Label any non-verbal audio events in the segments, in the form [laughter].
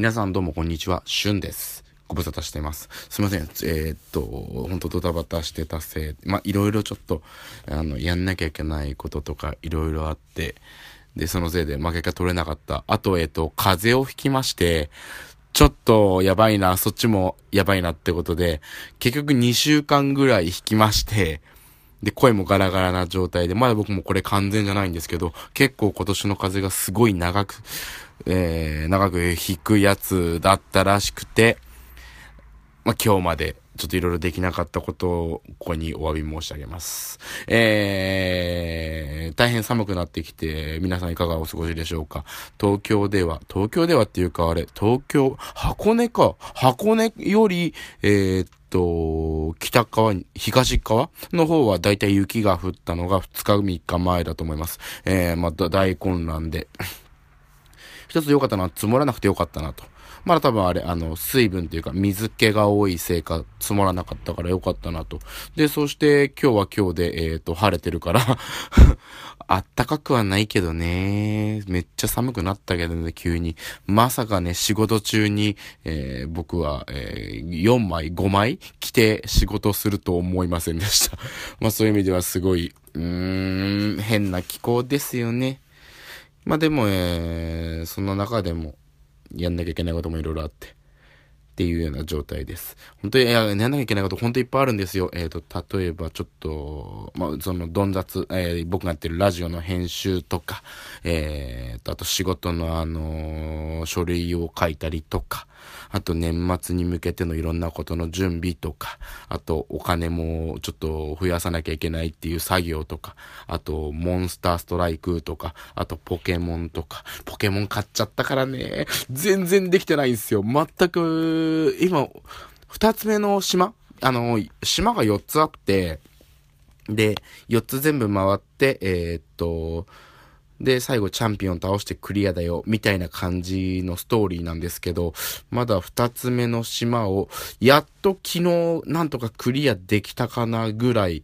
皆さんどうもこんにちは、しゅんです。ご無沙汰しています。すいません。えー、っと、ほんとドタバタしてたせい、まあ、いろいろちょっと、あの、やんなきゃいけないこととか、いろいろあって、で、そのせいで負けが取れなかった。あと、えー、っと、風邪をひきまして、ちょっとやばいな、そっちもやばいなってことで、結局2週間ぐらい引きまして、で、声もガラガラな状態で、まだ僕もこれ完全じゃないんですけど、結構今年の風がすごい長く、えー、長く引くやつだったらしくて、まあ、今日までちょっといろいろできなかったことをここにお詫び申し上げます。えー、大変寒くなってきて、皆さんいかがお過ごしでしょうか？東京では、東京ではっていうかあれ、東京、箱根か？箱根より、えー、っと、北側に、東側の方はだいたい雪が降ったのが2日3日前だと思います。えー、また大混乱で。一つ良かったのは積もらなくて良かったなと。まだ多分あれ、あの、水分というか水気が多いせいか積もらなかったから良かったなと。で、そして今日は今日で、えっ、ー、と、晴れてるから [laughs] あったかくはないけどね。めっちゃ寒くなったけどね、急に。まさかね、仕事中に、えー、僕は、えー、4枚、5枚着て仕事すると思いませんでした。まあそういう意味ではすごい、うーん、変な気候ですよね。まあでも、えー、その中でも、やんなきゃいけないこともいろいろあって、っていうような状態です。本当に、や、やんなきゃいけないこと本当いっぱいあるんですよ。えっ、ー、と、例えばちょっと、まあ、その、どん雑、えー、僕がやってるラジオの編集とか、えっ、ー、と、あと仕事のあの書類を書いたりとか、あと年末に向けてのいろんなことの準備とか、あとお金もちょっと増やさなきゃいけないっていう作業とか、あとモンスターストライクとか、あとポケモンとか、ポケモン買っちゃったからね、全然できてないんですよ。全く、今、二つ目の島あの、島が4つあって、で、4つ全部回って、えー、っと、で、最後チャンピオン倒してクリアだよ、みたいな感じのストーリーなんですけど、まだ二つ目の島を、やっと昨日なんとかクリアできたかなぐらい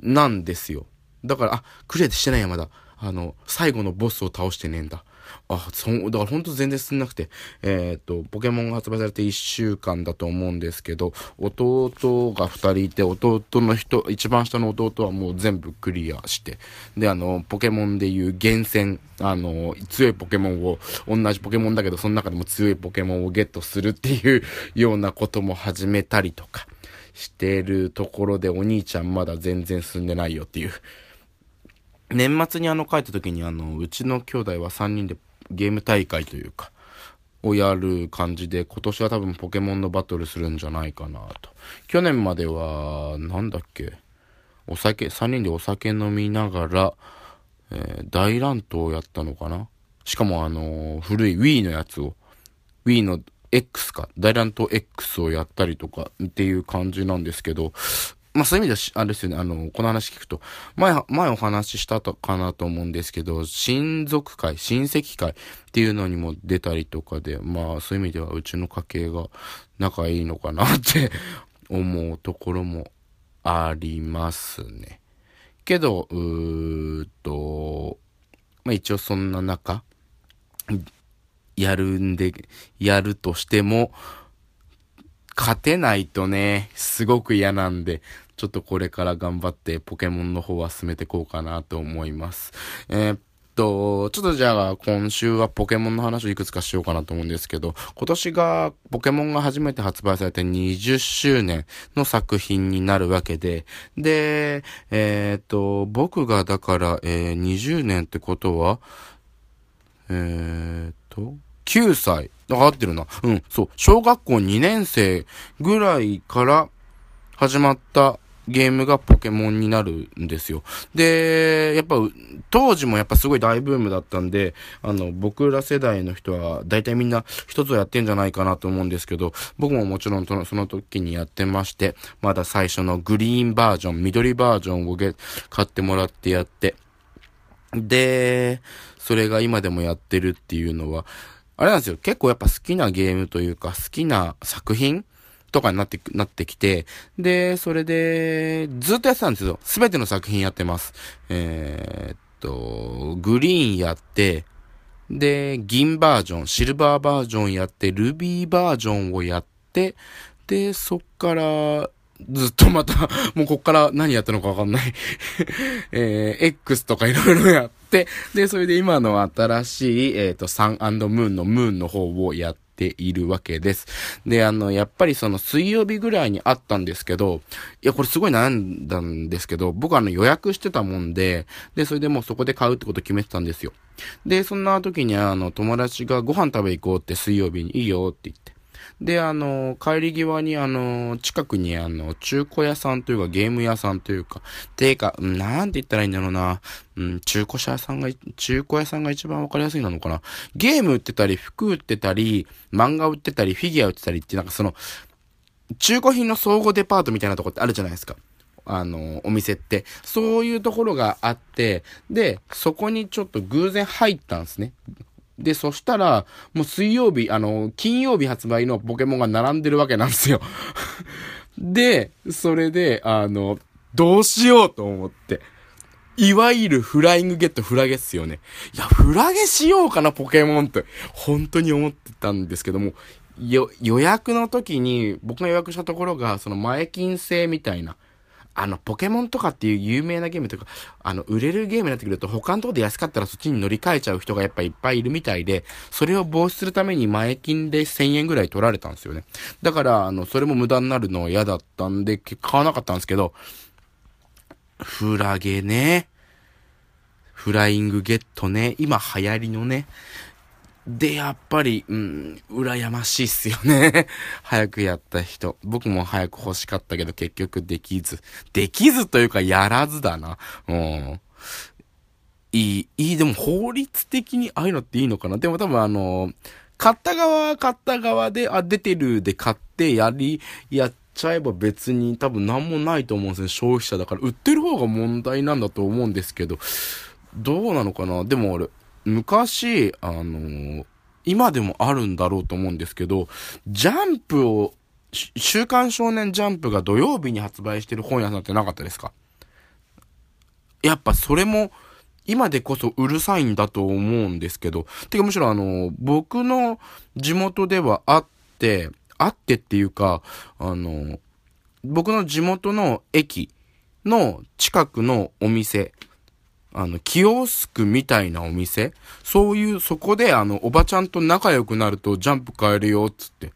なんですよ。だから、あ、クリアしてないや、まだ。あの、最後のボスを倒してねえんだ。あ、そう、だからほんと全然進んなくて、えー、っと、ポケモンが発売されて1週間だと思うんですけど、弟が2人いて、弟の人、一番下の弟はもう全部クリアして、で、あの、ポケモンでいう厳選、あの、強いポケモンを、同じポケモンだけど、その中でも強いポケモンをゲットするっていうようなことも始めたりとかしてるところで、お兄ちゃんまだ全然進んでないよっていう。年末にあの帰った時にあの、うちの兄弟は3人でゲーム大会というか、をやる感じで、今年は多分ポケモンのバトルするんじゃないかなと。去年までは、なんだっけ、お酒、3人でお酒飲みながら、えー、大乱闘をやったのかなしかもあのー、古い Wii のやつを、Wii の X か、大乱闘 X をやったりとかっていう感じなんですけど、まあそういう意味では、あれですよね、あの、この話聞くと、前、前お話ししたとかなと思うんですけど、親族会、親戚会っていうのにも出たりとかで、まあそういう意味ではうちの家系が仲いいのかなって [laughs] 思うところもありますね。けど、うーと、まあ一応そんな中、やるんで、やるとしても、勝てないとね、すごく嫌なんで、ちょっとこれから頑張ってポケモンの方は進めていこうかなと思います。えー、っと、ちょっとじゃあ今週はポケモンの話をいくつかしようかなと思うんですけど、今年がポケモンが初めて発売されて20周年の作品になるわけで、で、えー、っと、僕がだから、えー、20年ってことは、えー、っと、9歳。合ってるな。うん、そう。小学校2年生ぐらいから始まったゲームがポケモンになるんですよ。で、やっぱ、当時もやっぱすごい大ブームだったんで、あの、僕ら世代の人は、大体みんな一つをやってんじゃないかなと思うんですけど、僕ももちろんその時にやってまして、まだ最初のグリーンバージョン、緑バージョンを買ってもらってやって、で、それが今でもやってるっていうのは、あれなんですよ。結構やっぱ好きなゲームというか、好きな作品とかになって、なってきて、で、それで、ずっとやってたんですよ。すべての作品やってます。えー、っと、グリーンやって、で、銀バージョン、シルバーバージョンやって、ルビーバージョンをやって、で、そっから、ずっとまた、[laughs] もうこっから何やったのかわかんない [laughs] えー、X とかいろいろやって、で、それで今の新しい、えっ、ー、と、サンムーンのムーンの方をやっているわけです。で、あの、やっぱりその水曜日ぐらいにあったんですけど、いや、これすごい悩んだんですけど、僕あの予約してたもんで、で、それでもうそこで買うってこと決めてたんですよ。で、そんな時にあの、友達がご飯食べ行こうって水曜日にいいよって言って。で、あの、帰り際にあの、近くにあの、中古屋さんというかゲーム屋さんというか、ていうか、なんて言ったらいいんだろうな。うん、中古車屋さんが、中古屋さんが一番わかりやすいなのかな。ゲーム売ってたり、服売ってたり、漫画売ってたり、フィギュア売ってたりって、なんかその、中古品の総合デパートみたいなとこってあるじゃないですか。あの、お店って。そういうところがあって、で、そこにちょっと偶然入ったんですね。で、そしたら、もう水曜日、あの、金曜日発売のポケモンが並んでるわけなんですよ。[laughs] で、それで、あの、どうしようと思って。いわゆるフライングゲットフラゲっすよね。いや、フラゲしようかな、ポケモンって。本当に思ってたんですけども、よ予約の時に、僕が予約したところが、その前金制みたいな、あの、ポケモンとかっていう有名なゲームとか、あの、売れるゲームになってくると、他のとこで安かったらそっちに乗り換えちゃう人がやっぱいっぱいいるみたいで、それを防止するために前金で1000円ぐらい取られたんですよね。だから、あの、それも無駄になるの嫌だったんで、買わなかったんですけど、フラゲね。フライングゲットね。今流行りのね。で、やっぱり、うん、羨ましいっすよね。[laughs] 早くやった人。僕も早く欲しかったけど結局できず。できずというかやらずだな。うん。いい、いい、でも法律的にああいうのっていいのかなでも多分あの、買った側は買った側で、あ、出てるで買ってやり、やっちゃえば別に多分何もないと思うんですね。消費者だから。売ってる方が問題なんだと思うんですけど、どうなのかなでも俺、昔、あのー、今でもあるんだろうと思うんですけど、ジャンプを、週刊少年ジャンプが土曜日に発売してる本屋さんってなかったですか？やっぱそれも、今でこそうるさいんだと思うんですけど、てかむしろあの、僕の地元ではあって、あってっていうか、あの、僕の地元の駅の近くのお店あの、キオスクみたいなお店？そういう、そこであの、おばちゃんと仲良くなるとジャンプ買えるよ、つって。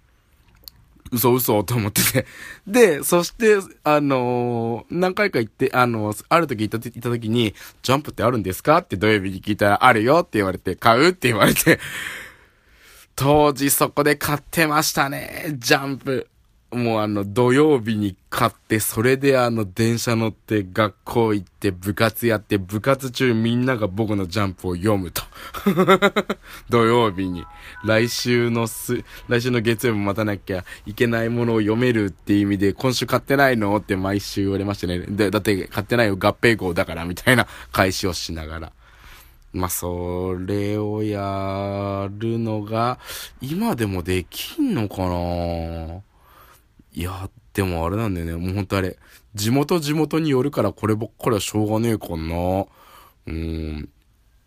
嘘嘘と思ってて。[laughs] で、そして、あのー、何回か行って、あのー、ある時行った、行った時に、ジャンプってあるんですか？って土曜日に聞いたら、あるよって言われて、買う？って言われて、当時そこで買ってましたね、ジャンプ。もうあの土曜日に買って、それであの電車乗って学校行って部活やって部活中みんなが僕のジャンプを読むと。[laughs] 土曜日に。来週のす、来週の月曜日も待たなきゃいけないものを読めるっていう意味で、今週買ってないのって毎週言われましたね。で、だって買ってないよ合併号だからみたいな返しをしながら。まあ、それをやるのが、今でもできんのかな？いや、でもあれなんだよね。もうほんとあれ、地元地元によるからこればっかりはしょうがねえかな。うん。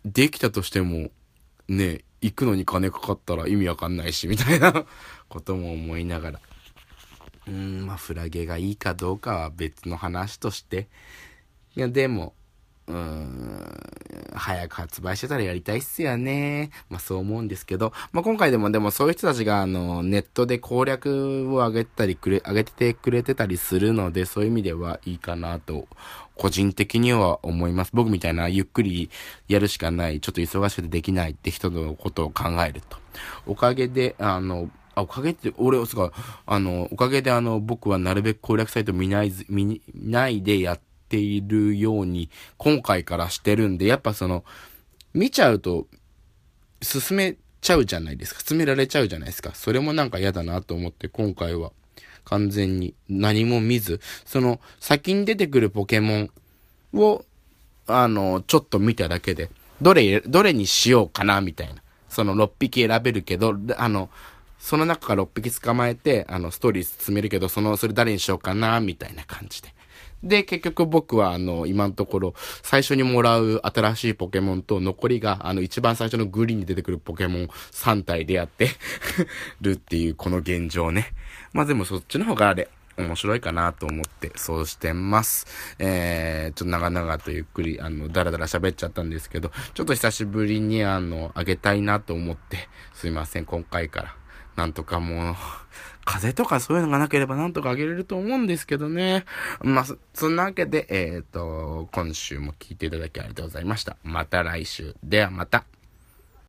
できたとしても、ね、行くのに金かかったら意味わかんないし、みたいな [laughs] ことも思いながら。うん、まあ、フラゲがいいかどうかは別の話として。いや、でも、うーん、早く発売してたらやりたいっすよね。まあそう思うんですけど、まあ今回でもでもそういう人たちがあの、ネットで攻略を上げたりくれ、上げててくれてたりするので、そういう意味ではいいかなと、個人的には思います。僕みたいなゆっくりやるしかない、ちょっと忙しくてできないって人のことを考えると。おかげで、あの、あ、おかげって、俺、すか、あの、おかげであの、僕はなるべく攻略サイト見ない、見ないでやって、ているように、今回からしてるんで、やっぱその、見ちゃうと、進めちゃうじゃないですか。進められちゃうじゃないですか。それもなんか嫌だなと思って、今回は、完全に何も見ず、その、先に出てくるポケモンを、あの、ちょっと見ただけで、どれ、どれにしようかな、みたいな。その6匹選べるけど、あの、その中から6匹捕まえて、あの、ストーリー進めるけど、その、それ誰にしようかな、みたいな感じで。で、結局僕はあの、今のところ、最初にもらう新しいポケモンと、残りがあの、一番最初のグリーンに出てくるポケモン3体でやって [laughs] るっていう、この現状ね。まあでもそっちの方があれ、面白いかなと思って、そうしてます。えー、ちょっと長々とゆっくり、あの、だらだら喋っちゃったんですけど、ちょっと久しぶりに、あの、あげたいなと思って、すいません、今回から。なんとかもう、[laughs] 風邪とかそういうのがなければなんとかあげれると思うんですけどね。まあ、そんなわけで、えっ、ー、と、今週も聞いていただきありがとうございました。また来週。ではまた。